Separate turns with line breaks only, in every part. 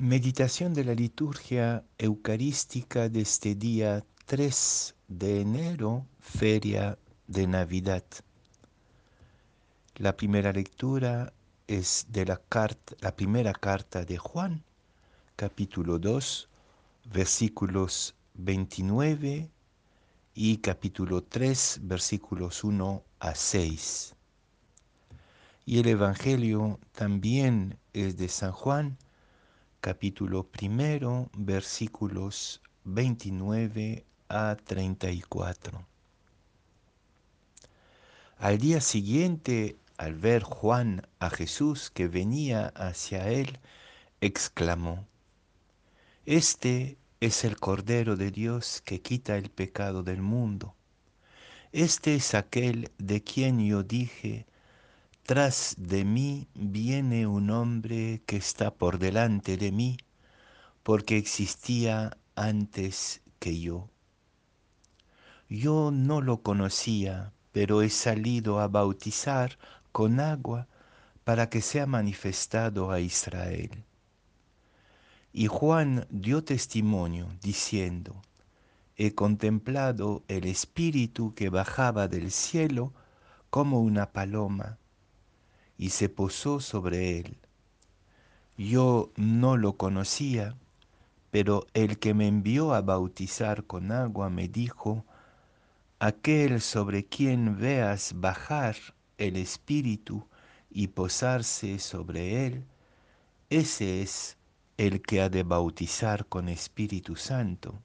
Meditación de la liturgia eucarística de este día 3 de enero, feria de Navidad. La primera lectura es de la, carta, la primera carta de Juan, capítulo 2, versículos 29 y capítulo 3, versículos 1 a 6. Y el Evangelio también es de San Juan, capítulo primero, versículos 29 a 34. Al día siguiente, al ver Juan a Jesús que venía hacia él, exclamó, Este es el Cordero de Dios que quita el pecado del mundo. Este es aquel de quien yo dije, tras de mí viene un hombre que está por delante de mí, porque existía antes que yo. Yo no lo conocía, pero he salido a bautizar con agua para que sea manifestado a Israel. Y Juan dio testimonio diciendo, he contemplado el Espíritu que bajaba del cielo como una paloma y se posó sobre él. Yo no lo conocía, pero el que me envió a bautizar con agua me dijo, aquel sobre quien veas bajar el Espíritu y posarse sobre él, ese es el que ha de bautizar con Espíritu Santo.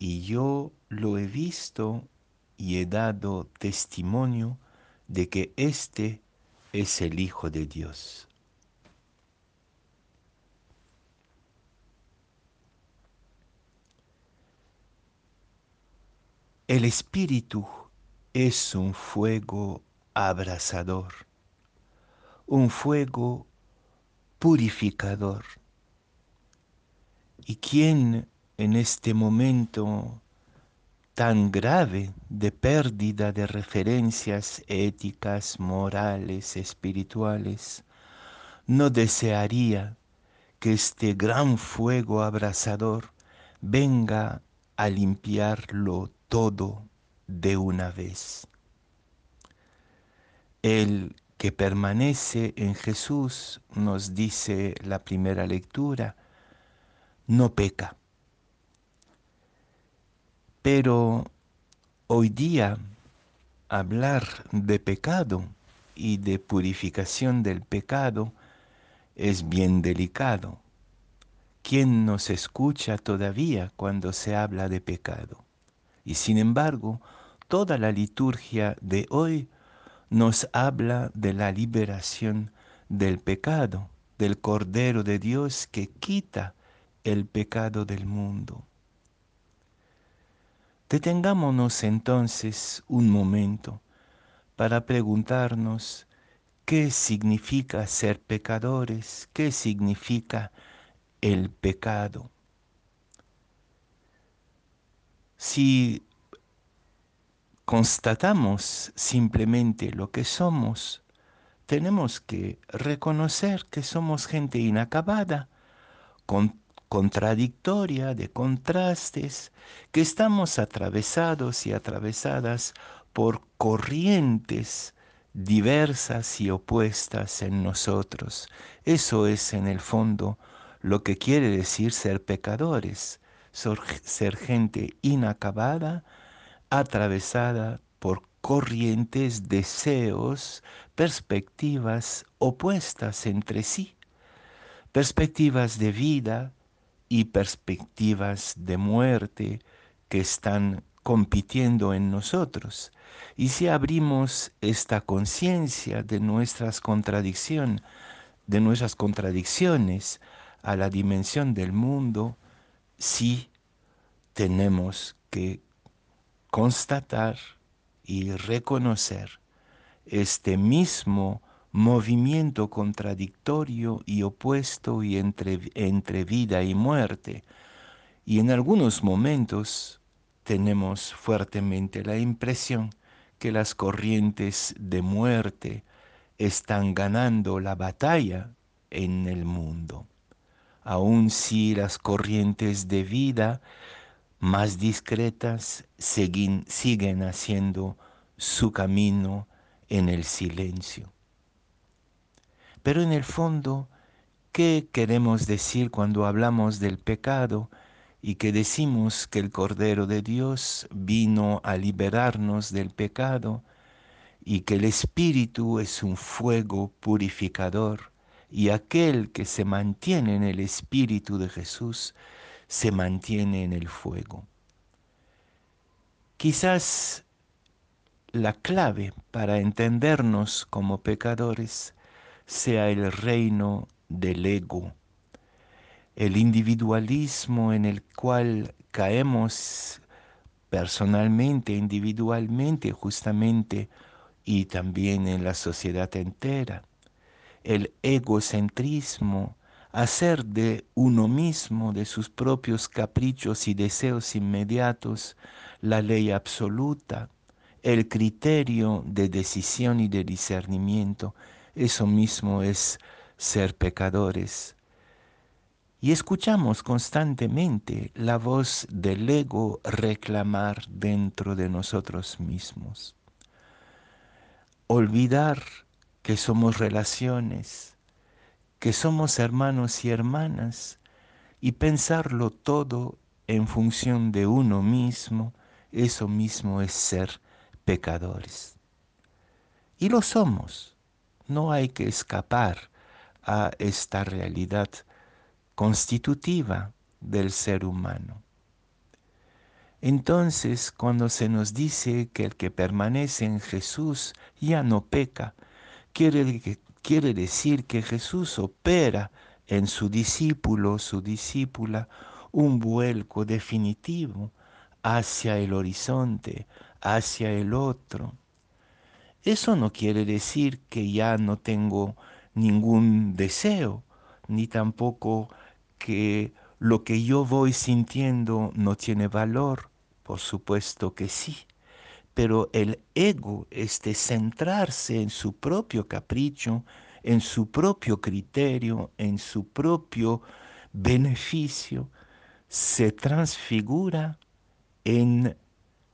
Y yo lo he visto y he dado testimonio de que éste es el Hijo de Dios. El Espíritu es un fuego abrasador, un fuego purificador. ¿Y quién en este momento tan grave de pérdida de referencias éticas, morales, espirituales, no desearía que este gran fuego abrasador venga a limpiarlo todo de una vez. El que permanece en Jesús, nos dice la primera lectura, no peca pero hoy día hablar de pecado y de purificación del pecado es bien delicado. ¿Quién nos escucha todavía cuando se habla de pecado? Y sin embargo, toda la liturgia de hoy nos habla de la liberación del pecado, del Cordero de Dios que quita el pecado del mundo. Detengámonos entonces un momento para preguntarnos qué significa ser pecadores, qué significa el pecado. Si constatamos simplemente lo que somos, tenemos que reconocer que somos gente inacabada, con contradictoria, de contrastes, que estamos atravesados y atravesadas por corrientes diversas y opuestas en nosotros. Eso es en el fondo lo que quiere decir ser pecadores, ser gente inacabada, atravesada por corrientes, deseos, perspectivas opuestas entre sí, perspectivas de vida, y perspectivas de muerte que están compitiendo en nosotros. Y si abrimos esta conciencia de nuestras contradicciones, de nuestras contradicciones a la dimensión del mundo, sí tenemos que constatar y reconocer este mismo movimiento contradictorio y opuesto y entre, entre vida y muerte. Y en algunos momentos tenemos fuertemente la impresión que las corrientes de muerte están ganando la batalla en el mundo. aun si las corrientes de vida más discretas siguen, siguen haciendo su camino en el silencio. Pero en el fondo, ¿qué queremos decir cuando hablamos del pecado y que decimos que el Cordero de Dios vino a liberarnos del pecado y que el Espíritu es un fuego purificador y aquel que se mantiene en el Espíritu de Jesús se mantiene en el fuego? Quizás la clave para entendernos como pecadores sea el reino del ego, el individualismo en el cual caemos personalmente, individualmente, justamente, y también en la sociedad entera, el egocentrismo, hacer de uno mismo, de sus propios caprichos y deseos inmediatos, la ley absoluta, el criterio de decisión y de discernimiento. Eso mismo es ser pecadores. Y escuchamos constantemente la voz del ego reclamar dentro de nosotros mismos. Olvidar que somos relaciones, que somos hermanos y hermanas, y pensarlo todo en función de uno mismo, eso mismo es ser pecadores. Y lo somos. No hay que escapar a esta realidad constitutiva del ser humano. Entonces, cuando se nos dice que el que permanece en Jesús ya no peca, quiere, quiere decir que Jesús opera en su discípulo, su discípula, un vuelco definitivo hacia el horizonte, hacia el otro. Eso no quiere decir que ya no tengo ningún deseo, ni tampoco que lo que yo voy sintiendo no tiene valor. Por supuesto que sí. Pero el ego, este centrarse en su propio capricho, en su propio criterio, en su propio beneficio, se transfigura en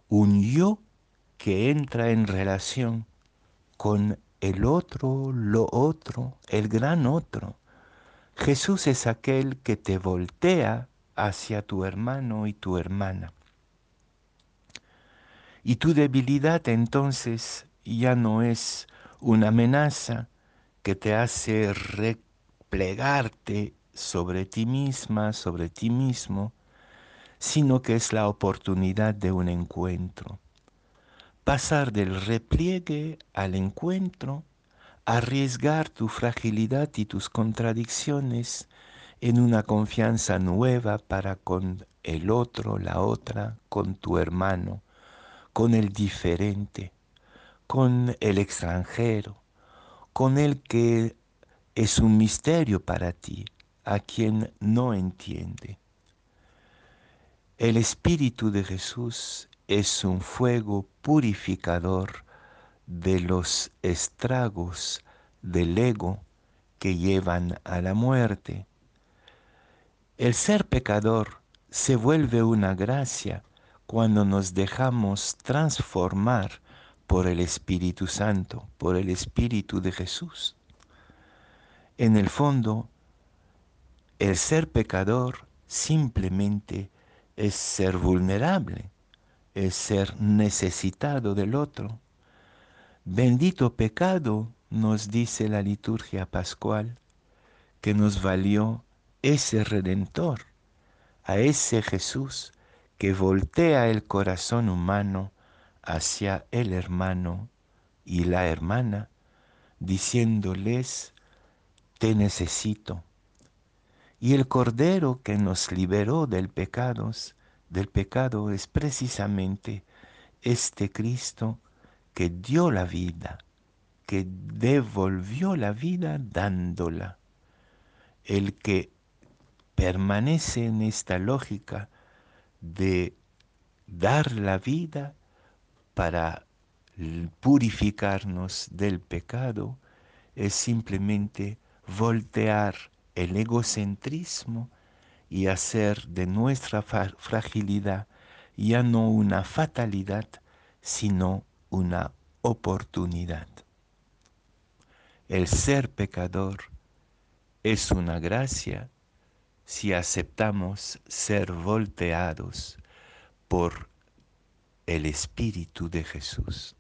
un yo que entra en relación con el otro, lo otro, el gran otro. Jesús es aquel que te voltea hacia tu hermano y tu hermana. Y tu debilidad entonces ya no es una amenaza que te hace replegarte sobre ti misma, sobre ti mismo, sino que es la oportunidad de un encuentro. Pasar del repliegue al encuentro, arriesgar tu fragilidad y tus contradicciones en una confianza nueva para con el otro, la otra, con tu hermano, con el diferente, con el extranjero, con el que es un misterio para ti, a quien no entiende. El Espíritu de Jesús es un fuego purificador de los estragos del ego que llevan a la muerte. El ser pecador se vuelve una gracia cuando nos dejamos transformar por el Espíritu Santo, por el Espíritu de Jesús. En el fondo, el ser pecador simplemente es ser vulnerable, es ser necesitado del otro. Bendito pecado, nos dice la liturgia pascual, que nos valió ese redentor, a ese Jesús que voltea el corazón humano hacia el hermano y la hermana, diciéndoles, te necesito y el Cordero que nos liberó del pecados, del pecado es precisamente este Cristo que dio la vida, que devolvió la vida dándola. El que permanece en esta lógica de dar la vida para purificarnos del pecado es simplemente voltear el egocentrismo y hacer de nuestra fragilidad ya no una fatalidad, sino una oportunidad. El ser pecador es una gracia si aceptamos ser volteados por el Espíritu de Jesús.